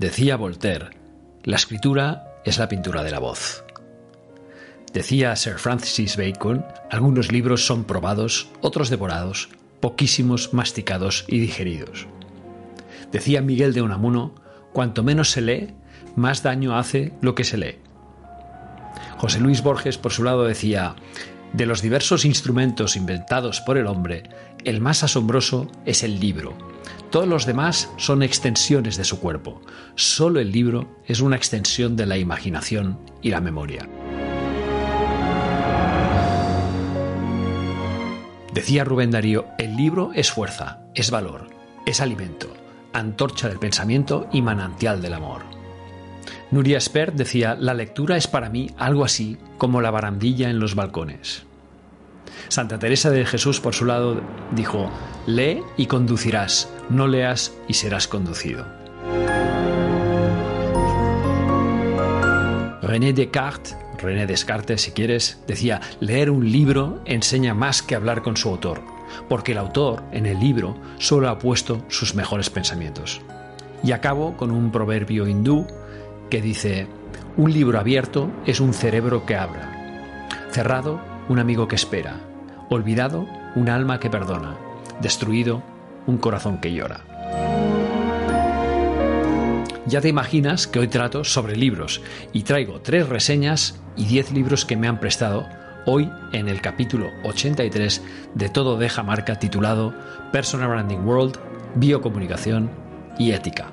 Decía Voltaire, la escritura es la pintura de la voz. Decía Sir Francis Bacon, algunos libros son probados, otros devorados, poquísimos masticados y digeridos. Decía Miguel de Unamuno, cuanto menos se lee, más daño hace lo que se lee. José Luis Borges, por su lado, decía, de los diversos instrumentos inventados por el hombre, el más asombroso es el libro. Todos los demás son extensiones de su cuerpo. Solo el libro es una extensión de la imaginación y la memoria. Decía Rubén Darío, el libro es fuerza, es valor, es alimento, antorcha del pensamiento y manantial del amor. Nuria Spert decía, la lectura es para mí algo así como la barandilla en los balcones. Santa Teresa de Jesús, por su lado, dijo, lee y conducirás, no leas y serás conducido. René Descartes René Descartes, si quieres, decía, leer un libro enseña más que hablar con su autor, porque el autor, en el libro, solo ha puesto sus mejores pensamientos. Y acabo con un proverbio hindú que dice, un libro abierto es un cerebro que abra, cerrado, un amigo que espera, olvidado, un alma que perdona, destruido, un corazón que llora. Ya te imaginas que hoy trato sobre libros y traigo tres reseñas y diez libros que me han prestado hoy en el capítulo 83 de Todo Deja Marca titulado Personal Branding World, Biocomunicación y Ética.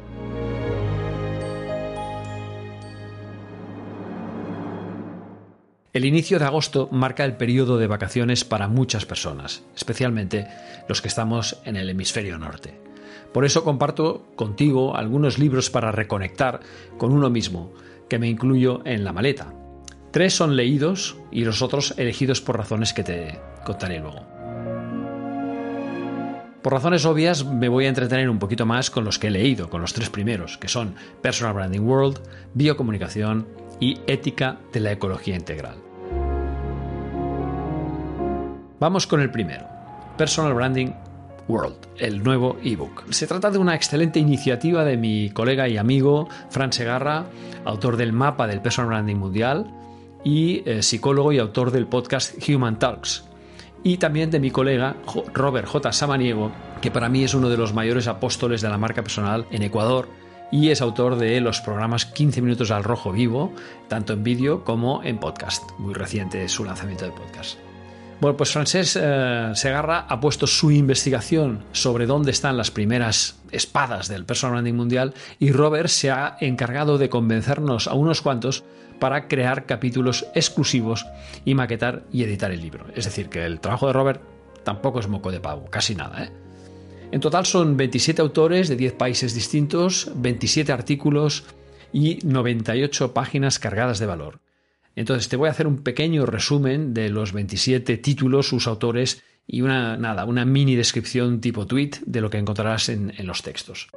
El inicio de agosto marca el periodo de vacaciones para muchas personas, especialmente los que estamos en el hemisferio norte. Por eso comparto contigo algunos libros para reconectar con uno mismo, que me incluyo en la maleta. Tres son leídos y los otros elegidos por razones que te contaré luego. Por razones obvias me voy a entretener un poquito más con los que he leído, con los tres primeros, que son Personal Branding World, Biocomunicación y Ética de la Ecología Integral. Vamos con el primero, Personal Branding World, el nuevo ebook. Se trata de una excelente iniciativa de mi colega y amigo Fran Segarra, autor del mapa del Personal Branding Mundial y eh, psicólogo y autor del podcast Human Talks. Y también de mi colega Robert J. Samaniego, que para mí es uno de los mayores apóstoles de la marca personal en Ecuador y es autor de los programas 15 minutos al rojo vivo, tanto en vídeo como en podcast. Muy reciente su lanzamiento de podcast. Bueno, pues Francés eh, Segarra ha puesto su investigación sobre dónde están las primeras espadas del personal branding mundial y Robert se ha encargado de convencernos a unos cuantos para crear capítulos exclusivos y maquetar y editar el libro. Es decir, que el trabajo de Robert tampoco es moco de pavo, casi nada. ¿eh? En total son 27 autores de 10 países distintos, 27 artículos y 98 páginas cargadas de valor. Entonces te voy a hacer un pequeño resumen de los 27 títulos, sus autores y una, nada, una mini descripción tipo tweet de lo que encontrarás en, en los textos.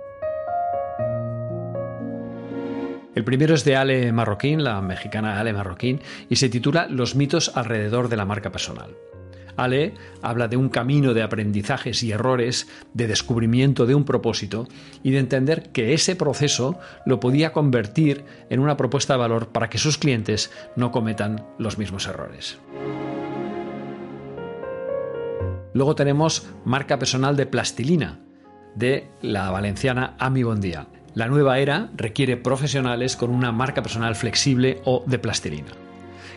El primero es de Ale Marroquín, la mexicana Ale Marroquín, y se titula Los mitos alrededor de la marca personal. Ale habla de un camino de aprendizajes y errores, de descubrimiento de un propósito y de entender que ese proceso lo podía convertir en una propuesta de valor para que sus clientes no cometan los mismos errores. Luego tenemos marca personal de plastilina, de la valenciana Ami Bondía. La nueva era requiere profesionales con una marca personal flexible o de plastilina.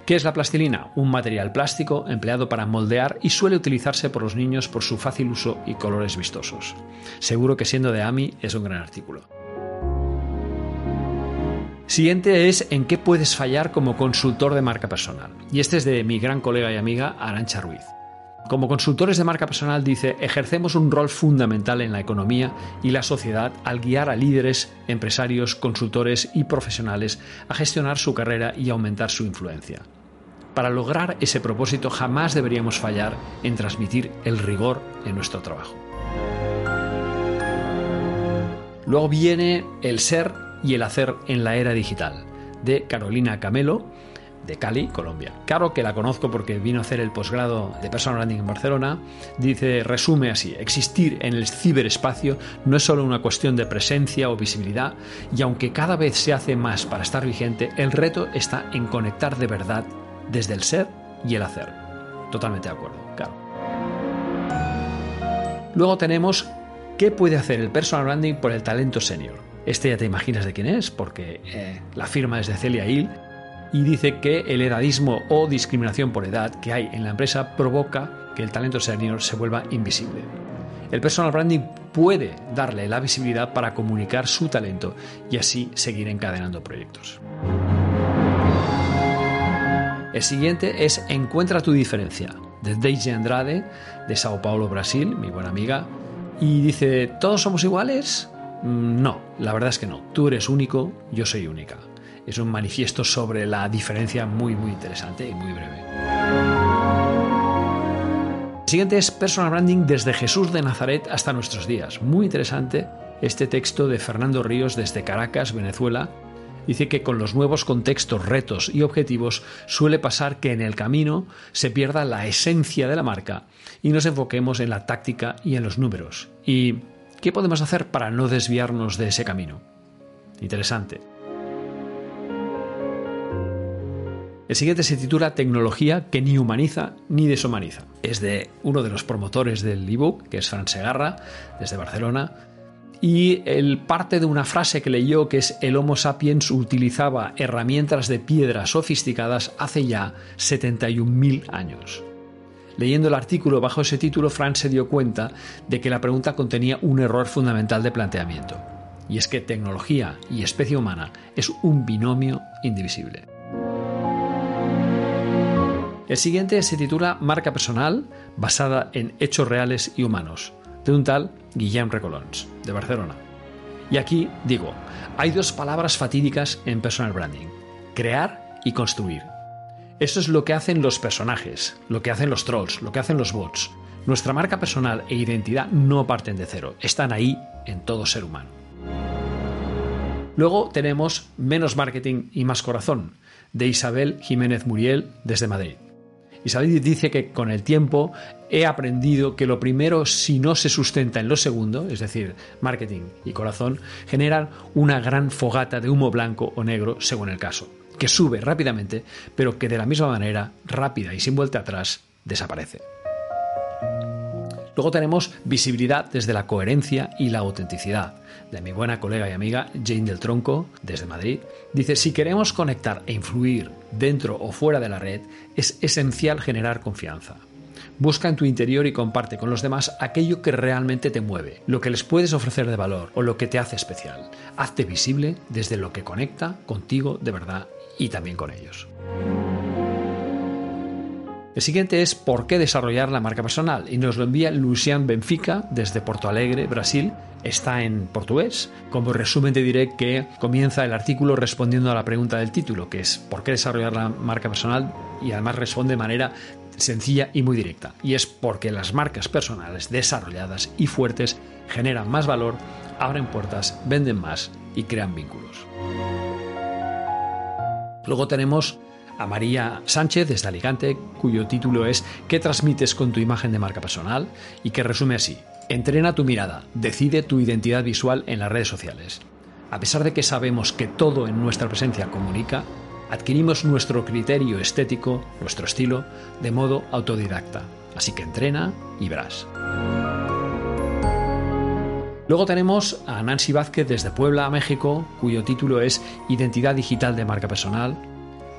¿Qué es la plastilina? Un material plástico empleado para moldear y suele utilizarse por los niños por su fácil uso y colores vistosos. Seguro que siendo de AMI es un gran artículo. Siguiente es en qué puedes fallar como consultor de marca personal. Y este es de mi gran colega y amiga Arancha Ruiz. Como consultores de marca personal dice, ejercemos un rol fundamental en la economía y la sociedad al guiar a líderes, empresarios, consultores y profesionales a gestionar su carrera y aumentar su influencia. Para lograr ese propósito jamás deberíamos fallar en transmitir el rigor en nuestro trabajo. Luego viene el ser y el hacer en la era digital, de Carolina Camelo, de Cali, Colombia. Claro que la conozco porque vino a hacer el posgrado de Personal Branding en Barcelona. Dice, resume así, existir en el ciberespacio no es solo una cuestión de presencia o visibilidad, y aunque cada vez se hace más para estar vigente, el reto está en conectar de verdad desde el ser y el hacer. Totalmente de acuerdo, claro. Luego tenemos qué puede hacer el personal branding por el talento senior. Este ya te imaginas de quién es, porque eh, la firma es de Celia Hill y dice que el edadismo o discriminación por edad que hay en la empresa provoca que el talento senior se vuelva invisible. El personal branding puede darle la visibilidad para comunicar su talento y así seguir encadenando proyectos. El siguiente es Encuentra tu diferencia, de Daisy Andrade, de Sao Paulo, Brasil, mi buena amiga. Y dice, ¿todos somos iguales? Mm, no, la verdad es que no. Tú eres único, yo soy única es un manifiesto sobre la diferencia muy muy interesante y muy breve. El siguiente es Personal Branding desde Jesús de Nazaret hasta nuestros días. Muy interesante este texto de Fernando Ríos desde Caracas, Venezuela. Dice que con los nuevos contextos, retos y objetivos suele pasar que en el camino se pierda la esencia de la marca y nos enfoquemos en la táctica y en los números. ¿Y qué podemos hacer para no desviarnos de ese camino? Interesante. El siguiente se titula Tecnología que ni humaniza ni deshumaniza. Es de uno de los promotores del ebook, que es Fran Segarra, desde Barcelona. Y él parte de una frase que leyó que es el Homo sapiens utilizaba herramientas de piedra sofisticadas hace ya 71.000 años. Leyendo el artículo bajo ese título, Fran se dio cuenta de que la pregunta contenía un error fundamental de planteamiento. Y es que tecnología y especie humana es un binomio indivisible. El siguiente se titula Marca Personal, basada en hechos reales y humanos, de un tal Guillem Recolons, de Barcelona. Y aquí digo, hay dos palabras fatídicas en personal branding, crear y construir. Eso es lo que hacen los personajes, lo que hacen los trolls, lo que hacen los bots. Nuestra marca personal e identidad no parten de cero, están ahí en todo ser humano. Luego tenemos Menos Marketing y Más Corazón, de Isabel Jiménez Muriel desde Madrid. Isabel dice que con el tiempo he aprendido que lo primero, si no se sustenta en lo segundo, es decir, marketing y corazón, generan una gran fogata de humo blanco o negro, según el caso, que sube rápidamente, pero que de la misma manera, rápida y sin vuelta atrás, desaparece. Luego tenemos visibilidad desde la coherencia y la autenticidad, de mi buena colega y amiga Jane del Tronco, desde Madrid. Dice, si queremos conectar e influir dentro o fuera de la red, es esencial generar confianza. Busca en tu interior y comparte con los demás aquello que realmente te mueve, lo que les puedes ofrecer de valor o lo que te hace especial. Hazte visible desde lo que conecta contigo de verdad y también con ellos. El siguiente es ¿Por qué desarrollar la marca personal? Y nos lo envía Lucian Benfica desde Porto Alegre, Brasil. Está en portugués. Como resumen te diré que comienza el artículo respondiendo a la pregunta del título, que es ¿por qué desarrollar la marca personal? Y además responde de manera sencilla y muy directa. Y es porque las marcas personales desarrolladas y fuertes generan más valor, abren puertas, venden más y crean vínculos. Luego tenemos a María Sánchez desde Alicante, cuyo título es ¿Qué transmites con tu imagen de marca personal? y que resume así. Entrena tu mirada, decide tu identidad visual en las redes sociales. A pesar de que sabemos que todo en nuestra presencia comunica, adquirimos nuestro criterio estético, nuestro estilo, de modo autodidacta. Así que entrena y verás. Luego tenemos a Nancy Vázquez desde Puebla, México, cuyo título es Identidad digital de marca personal,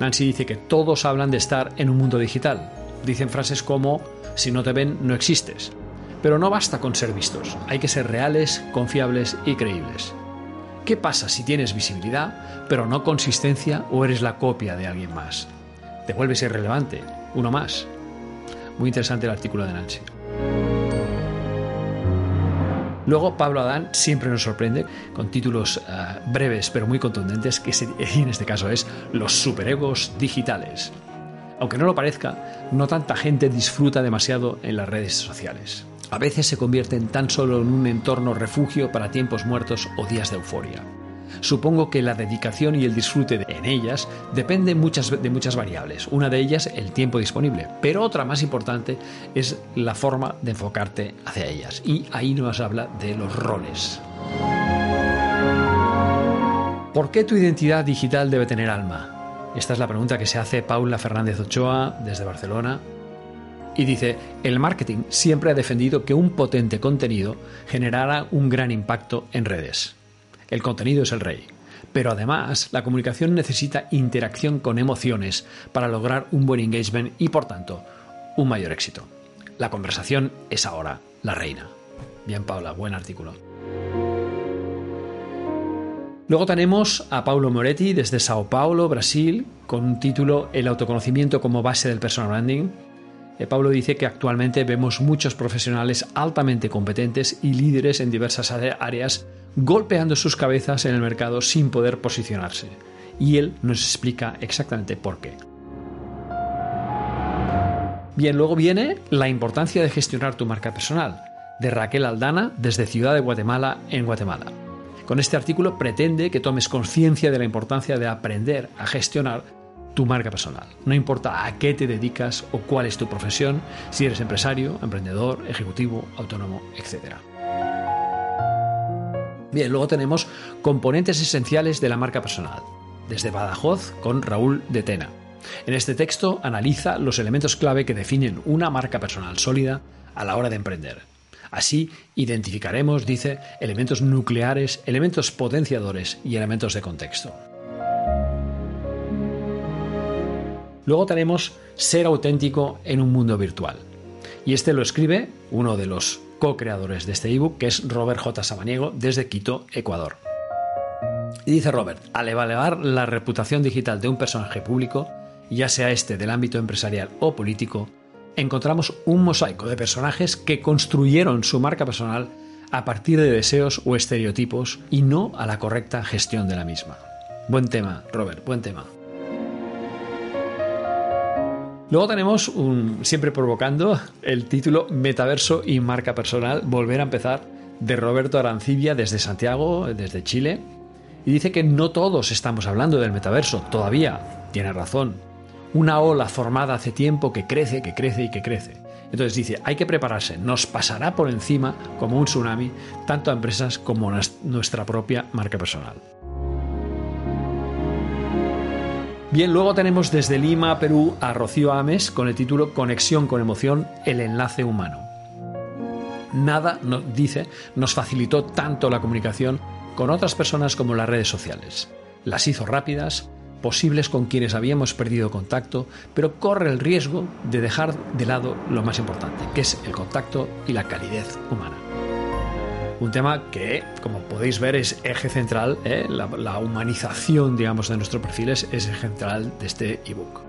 Nancy dice que todos hablan de estar en un mundo digital. Dicen frases como, si no te ven, no existes. Pero no basta con ser vistos, hay que ser reales, confiables y creíbles. ¿Qué pasa si tienes visibilidad, pero no consistencia o eres la copia de alguien más? Te vuelves irrelevante, uno más. Muy interesante el artículo de Nancy. Luego Pablo Adán siempre nos sorprende con títulos eh, breves pero muy contundentes, que en este caso es Los superegos digitales. Aunque no lo parezca, no tanta gente disfruta demasiado en las redes sociales. A veces se convierten tan solo en un entorno refugio para tiempos muertos o días de euforia. Supongo que la dedicación y el disfrute en ellas depende muchas, de muchas variables. Una de ellas, el tiempo disponible, pero otra más importante es la forma de enfocarte hacia ellas. Y ahí nos habla de los roles. ¿Por qué tu identidad digital debe tener alma? Esta es la pregunta que se hace Paula Fernández Ochoa desde Barcelona. Y dice, el marketing siempre ha defendido que un potente contenido generará un gran impacto en redes. El contenido es el rey. Pero además, la comunicación necesita interacción con emociones para lograr un buen engagement y, por tanto, un mayor éxito. La conversación es ahora la reina. Bien, Paula, buen artículo. Luego tenemos a Paulo Moretti desde Sao Paulo, Brasil, con un título El autoconocimiento como base del personal branding. Eh, Paulo dice que actualmente vemos muchos profesionales altamente competentes y líderes en diversas áreas golpeando sus cabezas en el mercado sin poder posicionarse. Y él nos explica exactamente por qué. Bien, luego viene la importancia de gestionar tu marca personal, de Raquel Aldana desde Ciudad de Guatemala en Guatemala. Con este artículo pretende que tomes conciencia de la importancia de aprender a gestionar tu marca personal. No importa a qué te dedicas o cuál es tu profesión, si eres empresario, emprendedor, ejecutivo, autónomo, etc. Bien, luego tenemos componentes esenciales de la marca personal, desde Badajoz con Raúl de Tena. En este texto analiza los elementos clave que definen una marca personal sólida a la hora de emprender. Así identificaremos, dice, elementos nucleares, elementos potenciadores y elementos de contexto. Luego tenemos ser auténtico en un mundo virtual. Y este lo escribe uno de los co-creadores de este ebook, que es Robert J. Samaniego, desde Quito, Ecuador. Y dice Robert, al evaluar la reputación digital de un personaje público, ya sea este del ámbito empresarial o político, encontramos un mosaico de personajes que construyeron su marca personal a partir de deseos o estereotipos y no a la correcta gestión de la misma. Buen tema, Robert, buen tema. Luego tenemos un, siempre provocando el título Metaverso y marca personal, volver a empezar, de Roberto Arancibia desde Santiago, desde Chile. Y dice que no todos estamos hablando del metaverso, todavía. Tiene razón. Una ola formada hace tiempo que crece, que crece y que crece. Entonces dice, hay que prepararse, nos pasará por encima como un tsunami, tanto a empresas como a nuestra propia marca personal. Bien, luego tenemos desde Lima, Perú, a Rocío Ames con el título Conexión con emoción, el enlace humano. Nada, nos dice, nos facilitó tanto la comunicación con otras personas como las redes sociales. Las hizo rápidas, posibles con quienes habíamos perdido contacto, pero corre el riesgo de dejar de lado lo más importante, que es el contacto y la calidez humana. Un tema que, como podéis ver, es eje central, ¿eh? la, humanización, digamos, de nuestros perfiles es eje central de este ebook.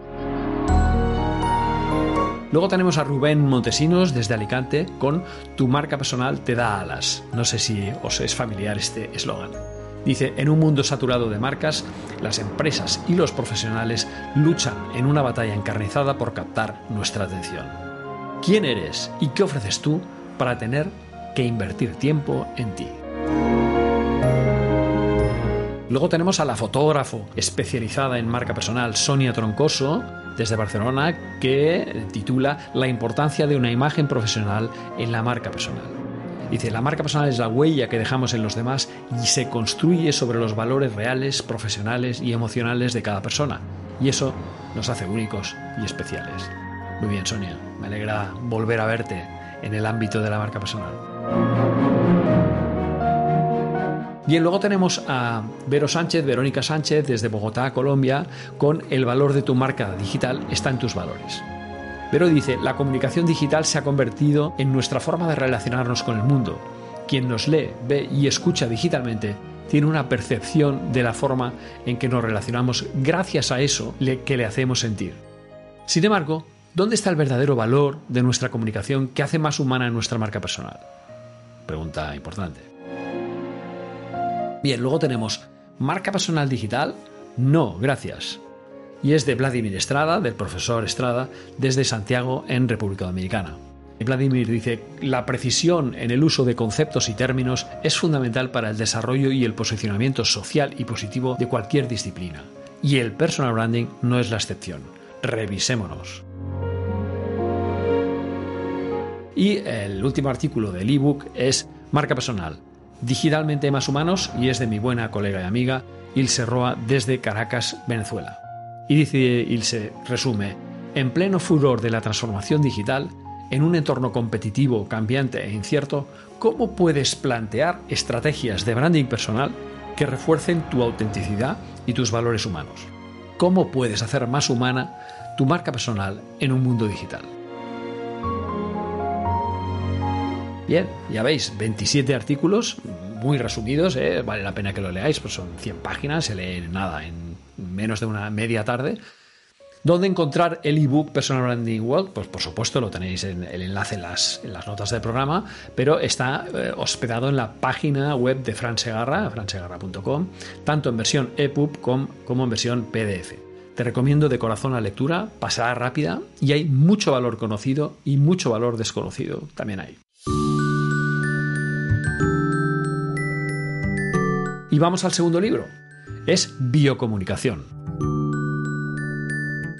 Luego tenemos a Rubén Montesinos desde Alicante con Tu marca personal te da alas. No sé si os es familiar este eslogan. Dice, en un mundo saturado de marcas, las empresas y los profesionales luchan en una batalla encarnizada por captar nuestra atención. ¿Quién eres y qué ofreces tú para tener que invertir tiempo en ti. Luego tenemos a la fotógrafo especializada en marca personal Sonia Troncoso desde Barcelona que titula La importancia de una imagen profesional en la marca personal. Dice, la marca personal es la huella que dejamos en los demás y se construye sobre los valores reales, profesionales y emocionales de cada persona. Y eso nos hace únicos y especiales. Muy bien, Sonia, me alegra volver a verte en el ámbito de la marca personal. Bien, luego tenemos a Vero Sánchez, Verónica Sánchez, desde Bogotá, Colombia, con El valor de tu marca digital está en tus valores. Vero dice, la comunicación digital se ha convertido en nuestra forma de relacionarnos con el mundo. Quien nos lee, ve y escucha digitalmente tiene una percepción de la forma en que nos relacionamos gracias a eso que le hacemos sentir. Sin embargo, ¿Dónde está el verdadero valor de nuestra comunicación que hace más humana nuestra marca personal? Pregunta importante. Bien, luego tenemos marca personal digital. No, gracias. Y es de Vladimir Estrada, del profesor Estrada, desde Santiago, en República Dominicana. Vladimir dice, la precisión en el uso de conceptos y términos es fundamental para el desarrollo y el posicionamiento social y positivo de cualquier disciplina. Y el personal branding no es la excepción. Revisémonos. Y el último artículo del ebook es Marca Personal, digitalmente más humanos y es de mi buena colega y amiga Ilse Roa desde Caracas, Venezuela. Y dice Ilse, resume, en pleno furor de la transformación digital, en un entorno competitivo, cambiante e incierto, ¿cómo puedes plantear estrategias de branding personal que refuercen tu autenticidad y tus valores humanos? ¿Cómo puedes hacer más humana tu marca personal en un mundo digital? Bien, ya veis, 27 artículos muy resumidos, ¿eh? vale la pena que lo leáis, pues son 100 páginas, se lee nada en menos de una media tarde ¿Dónde encontrar el ebook Personal Branding World? Pues por supuesto lo tenéis en el enlace en las, notas del programa, pero está eh, hospedado en la página web de Fran Segarra, fransegarra.com, tanto en versión EPUB como en versión PDF. Te recomiendo de corazón la lectura, pasará rápida y hay mucho valor conocido y mucho valor desconocido también hay. Y vamos al segundo libro. Es Biocomunicación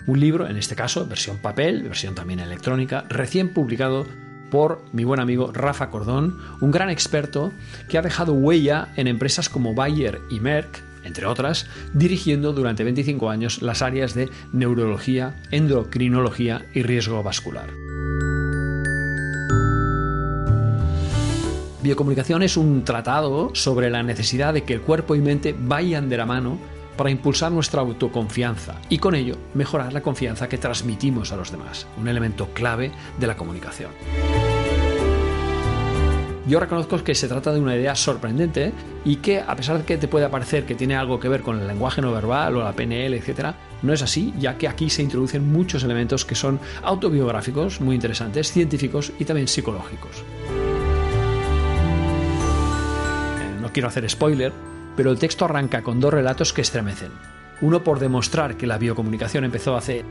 un libro, en este caso, versión papel, versión también electrónica, recién publicado por mi buen amigo Rafa Cordón, un gran experto que ha dejado huella en empresas como Bayer y Merck, entre otras, dirigiendo durante 25 años las áreas de neurología, endocrinología y riesgo vascular. Biocomunicación es un tratado sobre la necesidad de que el cuerpo y mente vayan de la mano para impulsar nuestra autoconfianza y con ello mejorar la confianza que transmitimos a los demás, un elemento clave de la comunicación. Yo reconozco que se trata de una idea sorprendente y que, a pesar de que te puede parecer que tiene algo que ver con el lenguaje no verbal o la PNL, etc., no es así, ya que aquí se introducen muchos elementos que son autobiográficos, muy interesantes, científicos y también psicológicos. Quiero hacer spoiler, pero el texto arranca con dos relatos que estremecen. Uno por demostrar que la biocomunicación empezó hace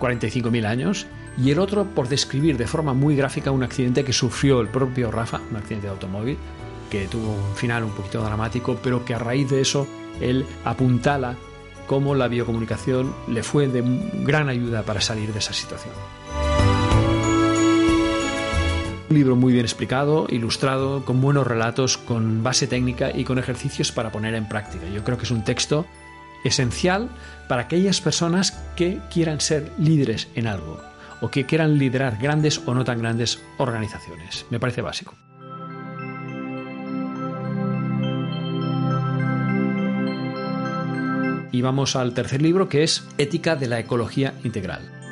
45.000 años y el otro por describir de forma muy gráfica un accidente que sufrió el propio Rafa, un accidente de automóvil, que tuvo un final un poquito dramático, pero que a raíz de eso él apuntala cómo la biocomunicación le fue de gran ayuda para salir de esa situación. Un libro muy bien explicado, ilustrado, con buenos relatos, con base técnica y con ejercicios para poner en práctica. Yo creo que es un texto esencial para aquellas personas que quieran ser líderes en algo o que quieran liderar grandes o no tan grandes organizaciones. Me parece básico. Y vamos al tercer libro que es Ética de la Ecología Integral.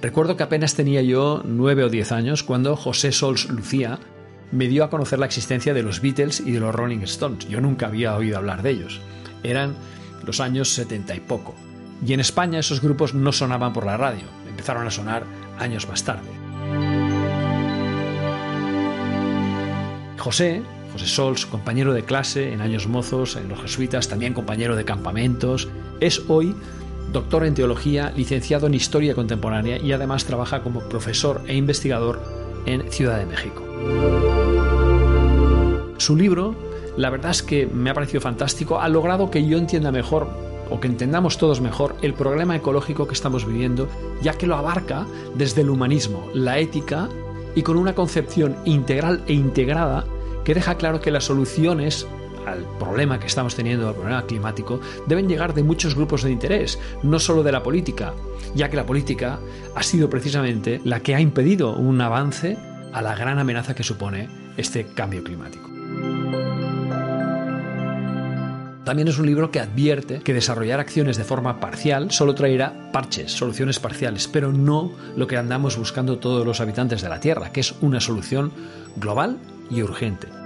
Recuerdo que apenas tenía yo nueve o diez años cuando José Sols Lucía me dio a conocer la existencia de los Beatles y de los Rolling Stones. Yo nunca había oído hablar de ellos. Eran los años setenta y poco. Y en España esos grupos no sonaban por la radio, empezaron a sonar años más tarde. José, José Sols, compañero de clase en años mozos en los jesuitas, también compañero de campamentos, es hoy doctor en teología, licenciado en historia contemporánea y además trabaja como profesor e investigador en Ciudad de México. Su libro, la verdad es que me ha parecido fantástico, ha logrado que yo entienda mejor o que entendamos todos mejor el problema ecológico que estamos viviendo, ya que lo abarca desde el humanismo, la ética y con una concepción integral e integrada que deja claro que las soluciones al problema que estamos teniendo, al problema climático, deben llegar de muchos grupos de interés, no solo de la política, ya que la política ha sido precisamente la que ha impedido un avance a la gran amenaza que supone este cambio climático. También es un libro que advierte que desarrollar acciones de forma parcial solo traerá parches, soluciones parciales, pero no lo que andamos buscando todos los habitantes de la Tierra, que es una solución global y urgente.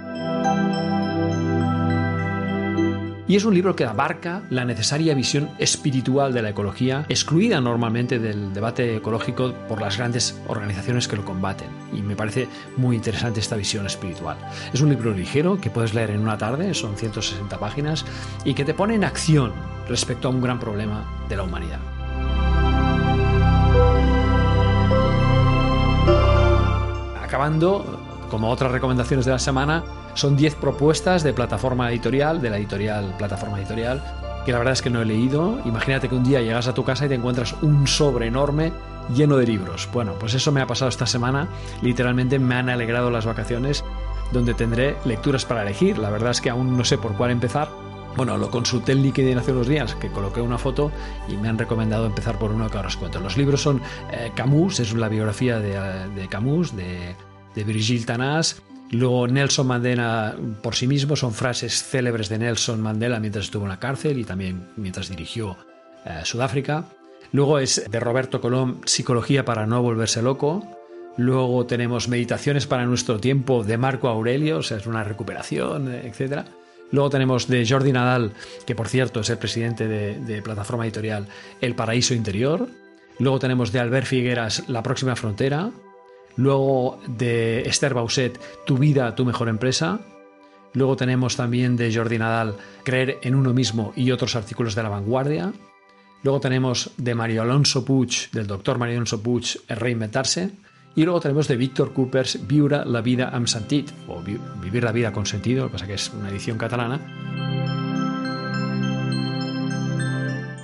Y es un libro que abarca la necesaria visión espiritual de la ecología, excluida normalmente del debate ecológico por las grandes organizaciones que lo combaten. Y me parece muy interesante esta visión espiritual. Es un libro ligero que puedes leer en una tarde, son 160 páginas, y que te pone en acción respecto a un gran problema de la humanidad. Acabando, como otras recomendaciones de la semana, son 10 propuestas de plataforma editorial, de la editorial Plataforma Editorial, que la verdad es que no he leído. Imagínate que un día llegas a tu casa y te encuentras un sobre enorme lleno de libros. Bueno, pues eso me ha pasado esta semana. Literalmente me han alegrado las vacaciones donde tendré lecturas para elegir. La verdad es que aún no sé por cuál empezar. Bueno, lo consulté en LinkedIn hace unos días, que coloqué una foto y me han recomendado empezar por uno que ahora os cuento. Los libros son eh, Camus, es la biografía de, Camus, de, de Brigitte Tanás, Luego Nelson Mandela por sí mismo son frases célebres de Nelson Mandela mientras estuvo en la cárcel y también mientras dirigió eh, Sudáfrica. Luego es de Roberto Colón, Psicología para no volverse loco. Luego tenemos Meditaciones para nuestro tiempo de Marco Aurelio, o sea, es una recuperación, etc. Luego tenemos de Jordi Nadal, que por cierto es el presidente de, de plataforma editorial El Paraíso Interior. Luego tenemos de Albert Figueras La Próxima Frontera. Luego de Esther Bauset, Tu vida, tu mejor empresa. Luego tenemos también de Jordi Nadal, Creer en uno mismo y otros artículos de la vanguardia. Luego tenemos de Mario Alonso Puig, del doctor Mario Alonso Puig, reinventarse. Y luego tenemos de Víctor Coopers, Viura la vida amb sentit, o Vivir la vida con sentido, lo que pasa que es una edición catalana.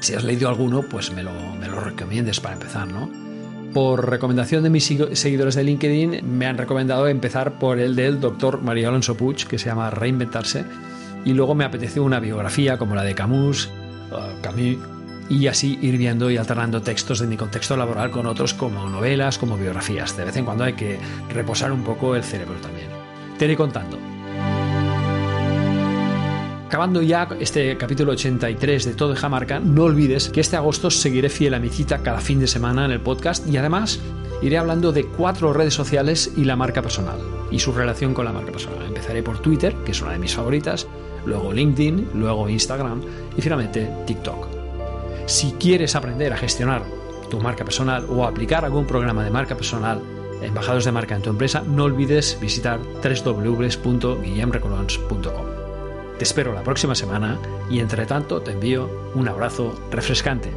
Si has leído alguno, pues me lo, me lo recomiendes para empezar, ¿no? Por recomendación de mis seguidores de LinkedIn, me han recomendado empezar por el del doctor María Alonso Puig, que se llama Reinventarse, y luego me apeteció una biografía como la de Camus, uh, Camus, y así ir viendo y alternando textos de mi contexto laboral con otros como novelas, como biografías. De vez en cuando hay que reposar un poco el cerebro también. Te iré contando. Acabando ya este capítulo 83 de Todo de Jamarca, no olvides que este agosto seguiré fiel a mi cita cada fin de semana en el podcast y además iré hablando de cuatro redes sociales y la marca personal y su relación con la marca personal. Empezaré por Twitter, que es una de mis favoritas, luego LinkedIn, luego Instagram y finalmente TikTok. Si quieres aprender a gestionar tu marca personal o aplicar algún programa de marca personal, embajados de marca en tu empresa, no olvides visitar www.guillemrecolons.com. Te espero la próxima semana y entre tanto te envío un abrazo refrescante.